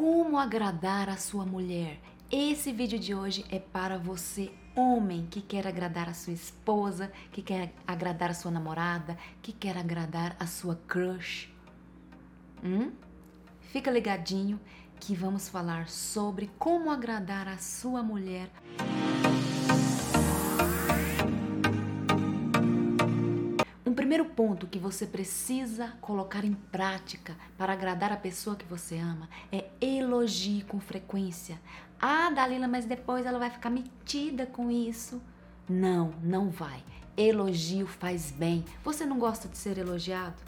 como agradar a sua mulher. Esse vídeo de hoje é para você, homem, que quer agradar a sua esposa, que quer agradar a sua namorada, que quer agradar a sua crush. Hum? Fica ligadinho que vamos falar sobre como agradar a sua mulher. Primeiro ponto que você precisa colocar em prática para agradar a pessoa que você ama é elogie com frequência. Ah, Dalila, mas depois ela vai ficar metida com isso. Não, não vai. Elogio faz bem. Você não gosta de ser elogiado?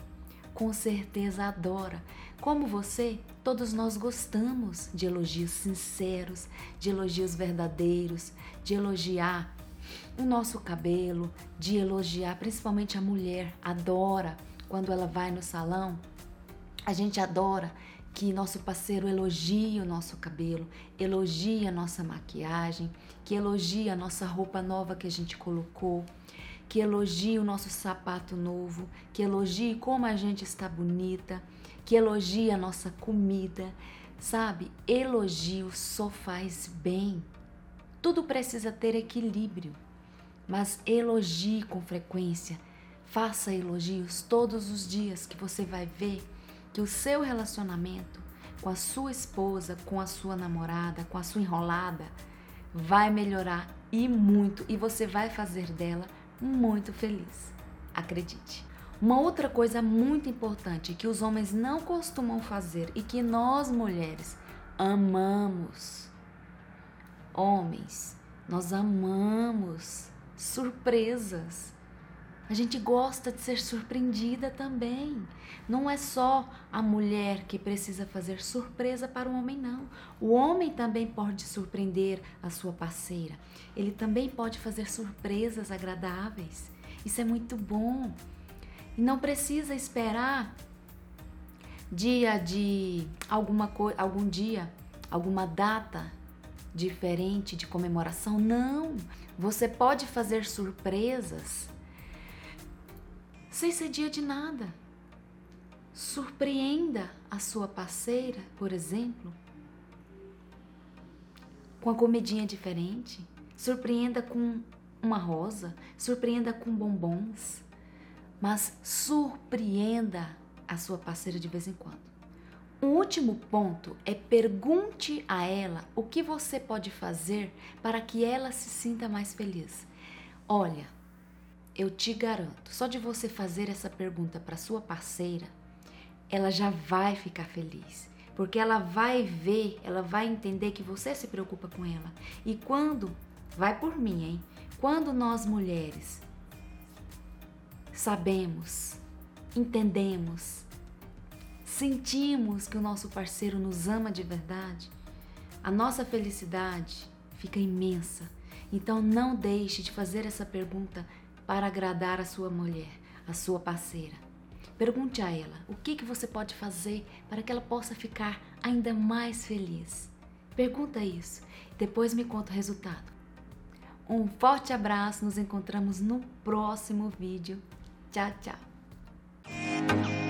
Com certeza adora. Como você, todos nós gostamos de elogios sinceros, de elogios verdadeiros, de elogiar o nosso cabelo, de elogiar, principalmente a mulher adora quando ela vai no salão. A gente adora que nosso parceiro elogie o nosso cabelo, elogie a nossa maquiagem, que elogie a nossa roupa nova que a gente colocou, que elogie o nosso sapato novo, que elogie como a gente está bonita, que elogie a nossa comida. Sabe, elogio só faz bem. Tudo precisa ter equilíbrio mas elogie com frequência. Faça elogios todos os dias que você vai ver que o seu relacionamento com a sua esposa, com a sua namorada, com a sua enrolada vai melhorar e muito e você vai fazer dela muito feliz. Acredite. Uma outra coisa muito importante que os homens não costumam fazer e que nós mulheres amamos. Homens, nós amamos surpresas. A gente gosta de ser surpreendida também. Não é só a mulher que precisa fazer surpresa para o homem, não. O homem também pode surpreender a sua parceira. Ele também pode fazer surpresas agradáveis. Isso é muito bom. E não precisa esperar dia de alguma coisa, algum dia, alguma data diferente de comemoração. Não! Você pode fazer surpresas sem ser dia de nada. Surpreenda a sua parceira, por exemplo, com a comidinha diferente. Surpreenda com uma rosa, surpreenda com bombons, mas surpreenda a sua parceira de vez em quando. O último ponto é pergunte a ela o que você pode fazer para que ela se sinta mais feliz. Olha, eu te garanto, só de você fazer essa pergunta para sua parceira, ela já vai ficar feliz, porque ela vai ver, ela vai entender que você se preocupa com ela. E quando, vai por mim, hein? Quando nós mulheres sabemos, entendemos, sentimos que o nosso parceiro nos ama de verdade, a nossa felicidade fica imensa. Então não deixe de fazer essa pergunta para agradar a sua mulher, a sua parceira. Pergunte a ela o que, que você pode fazer para que ela possa ficar ainda mais feliz. Pergunta isso, depois me conta o resultado. Um forte abraço, nos encontramos no próximo vídeo. Tchau, tchau!